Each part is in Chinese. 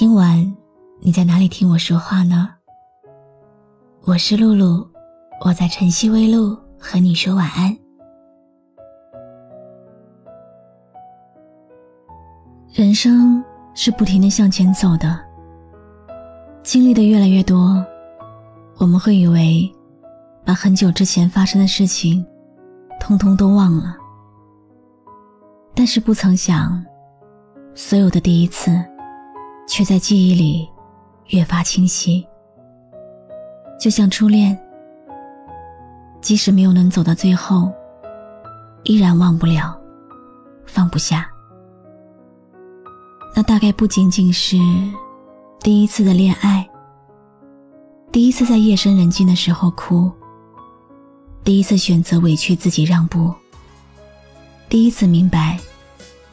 今晚你在哪里听我说话呢？我是露露，我在晨曦微露和你说晚安。人生是不停的向前走的，经历的越来越多，我们会以为把很久之前发生的事情通通都忘了，但是不曾想，所有的第一次。却在记忆里越发清晰，就像初恋，即使没有能走到最后，依然忘不了，放不下。那大概不仅仅是第一次的恋爱，第一次在夜深人静的时候哭，第一次选择委屈自己让步，第一次明白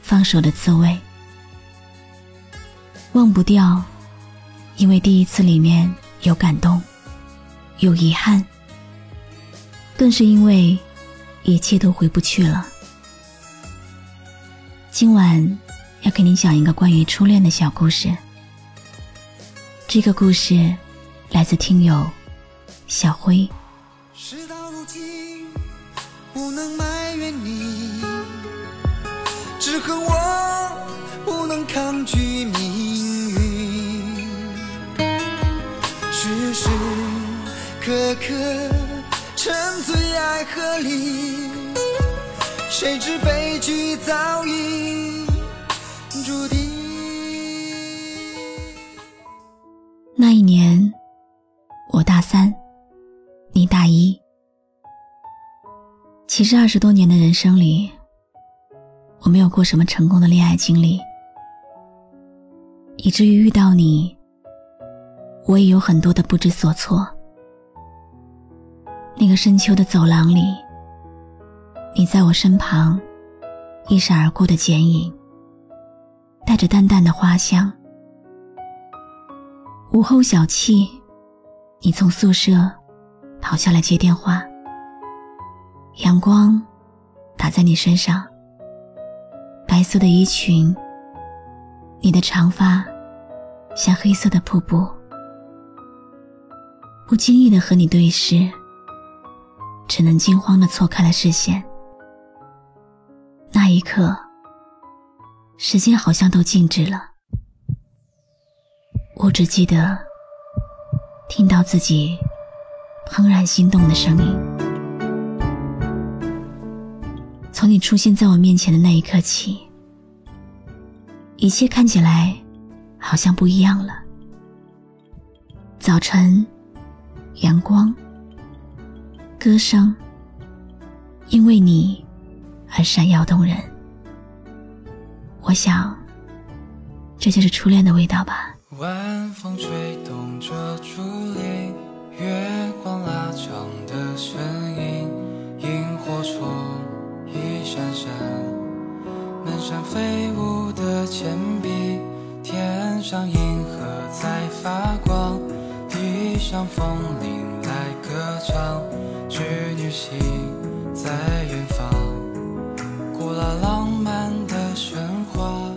放手的滋味。忘不掉，因为第一次里面有感动，有遗憾，更是因为一切都回不去了。今晚要给你讲一个关于初恋的小故事。这个故事来自听友小辉。事到如今，不能埋怨你，只恨我不能抗拒你时时刻刻沉醉爱河里，谁知悲剧早已注定。那一年，我大三，你大一。其实二十多年的人生里，我没有过什么成功的恋爱经历，以至于遇到你。我也有很多的不知所措。那个深秋的走廊里，你在我身旁，一闪而过的剪影，带着淡淡的花香。午后小憩，你从宿舍跑下来接电话。阳光打在你身上，白色的衣裙，你的长发像黑色的瀑布。不经意的和你对视，只能惊慌的错开了视线。那一刻，时间好像都静止了。我只记得听到自己怦然心动的声音。从你出现在我面前的那一刻起，一切看起来好像不一样了。早晨。阳光，歌声，因为你而闪耀动人。我想，这就是初恋的味道吧。晚风吹动着竹林，月光拉长的身影，萤火虫一闪闪，门上飞舞的钱币，天上银河在发光。像风铃来歌唱，织女星在远方，古老浪漫的神话。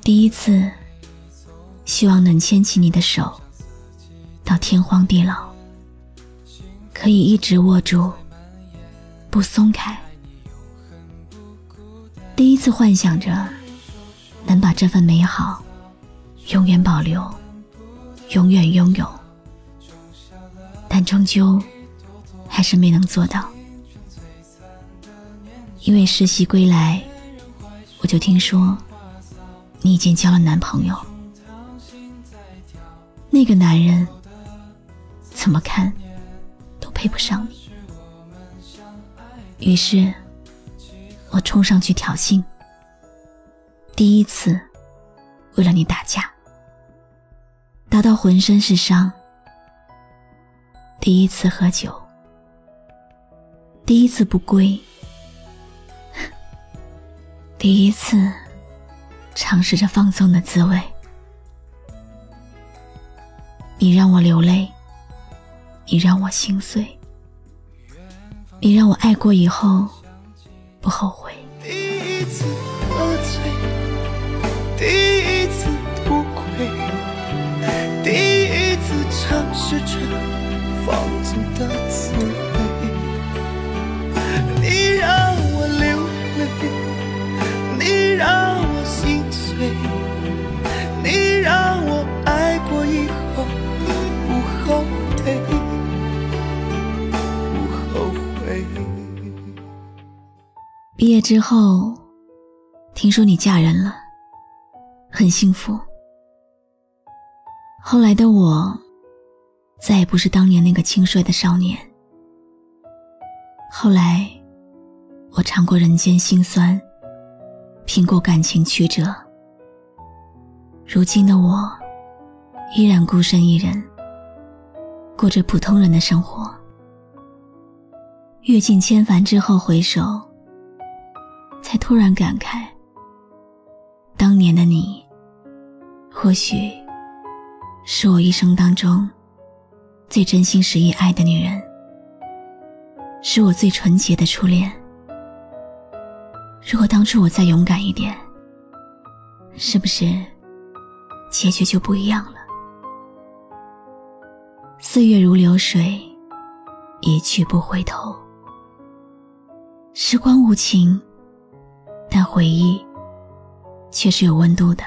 第一次，希望能牵起你的手，到天荒地老，可以一直握住，不松开。第一次幻想着，能把这份美好永远保留。永远拥有，但终究还是没能做到。因为实习归来，我就听说你已经交了男朋友。那个男人怎么看都配不上你。于是，我冲上去挑衅。第一次，为了你打架。打到浑身是伤。第一次喝酒，第一次不归，第一次尝试着放纵的滋味。你让我流泪，你让我心碎，你让我爱过以后不后悔。第一次喝醉，第一次不归，第一次尝试毕业之后，听说你嫁人了，很幸福。后来的我，再也不是当年那个轻率的少年。后来，我尝过人间辛酸，品过感情曲折。如今的我，依然孤身一人，过着普通人的生活。阅尽千帆之后回首，才突然感慨，当年的你，或许是我一生当中最真心实意爱的女人，是我最纯洁的初恋。如果当初我再勇敢一点，是不是结局就不一样了？岁月如流水，一去不回头。时光无情，但回忆却是有温度的。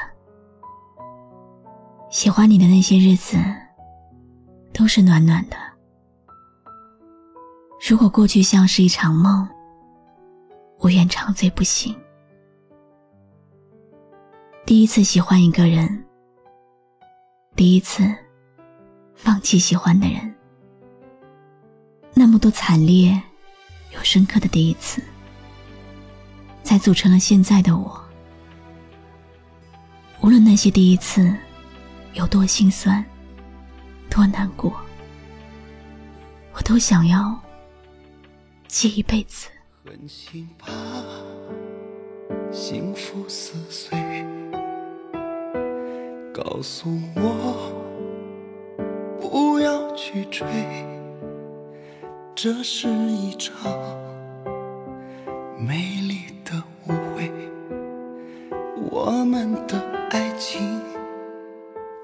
喜欢你的那些日子，都是暖暖的。如果过去像是一场梦，我愿长醉不醒。第一次喜欢一个人，第一次放弃喜欢的人，那么多惨烈又深刻的第一次，才组成了现在的我。无论那些第一次有多心酸、多难过，我都想要记一辈子。狠心把幸福撕碎，告诉我不要去追，这是一场美丽的误会。我们的爱情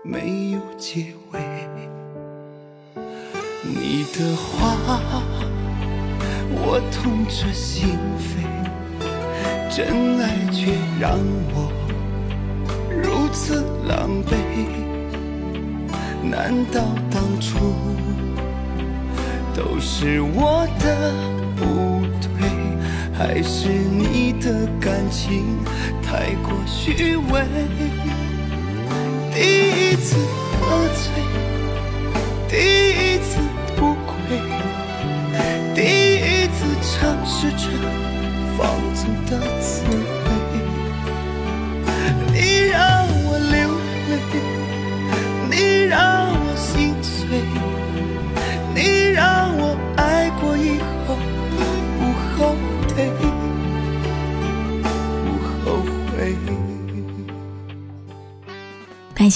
没有结尾，你的话。我痛彻心扉，真爱却让我如此狼狈。难道当初都是我的不对，还是你的感情太过虚伪？第一次喝醉，第一次不归，第一次尝试着放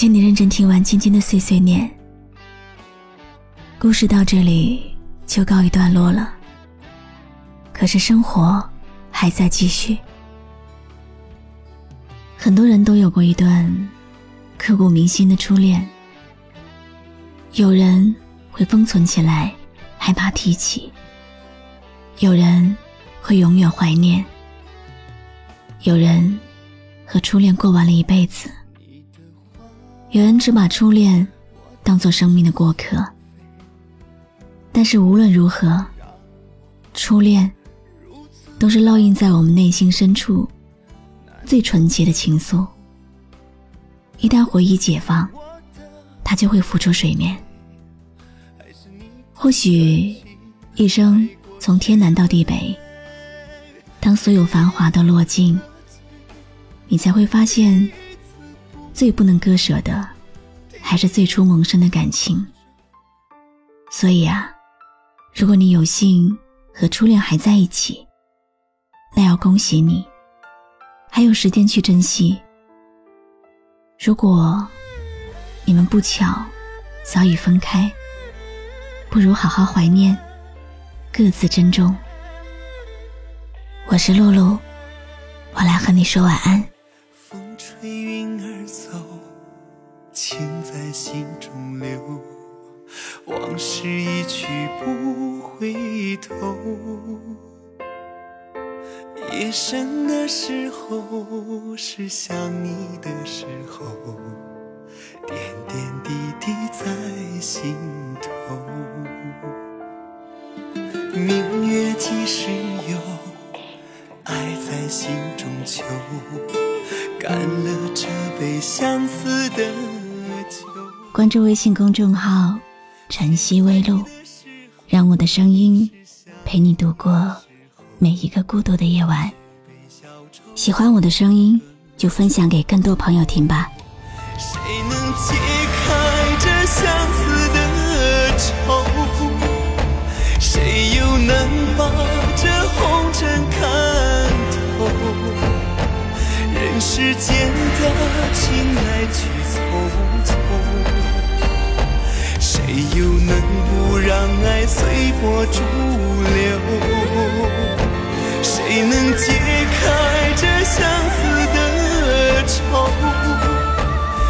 谢你认真听完今天的碎碎念。故事到这里就告一段落了。可是生活还在继续。很多人都有过一段刻骨铭心的初恋，有人会封存起来，害怕提起；有人会永远怀念；有人和初恋过完了一辈子。有人只把初恋当做生命的过客，但是无论如何，初恋都是烙印在我们内心深处最纯洁的情愫。一旦回忆解放，它就会浮出水面。或许一生从天南到地北，当所有繁华都落尽，你才会发现。最不能割舍的，还是最初萌生的感情。所以啊，如果你有幸和初恋还在一起，那要恭喜你，还有时间去珍惜。如果你们不巧早已分开，不如好好怀念，各自珍重。我是露露，我来和你说晚安。夜深的时候，是想你的时候，点点滴滴在心头。明月几时有？爱在心中求，干了这杯相思的酒。关注微信公众号“晨曦微露”，让我的声音陪你度过每一个孤独的夜晚。喜欢我的声音，就分享给更多朋友听吧。谁能解开这相思的愁？谁又能把这红尘看透？人世间的情来去随波逐流？谁能解开这相思的愁？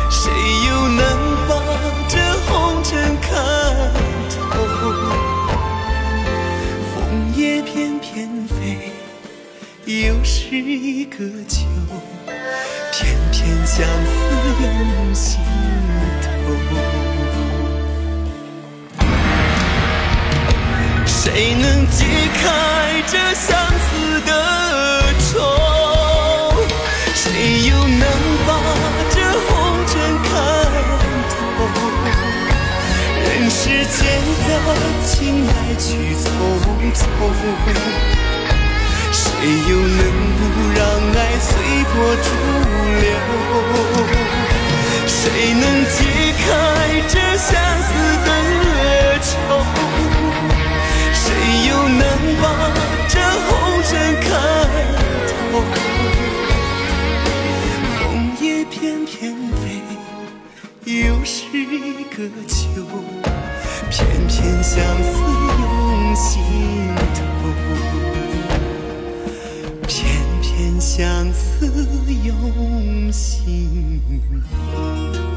谁又能把这红尘看透？枫叶翩翩飞，又是一个秋，偏偏相思涌心头。谁能解开这相思的愁？谁又能把这红尘看透？人世间的情来去匆匆，谁又能不让爱随波逐流？谁能解开这相思的天飞，又是一个秋，片片相思涌心头，片片相思涌心头。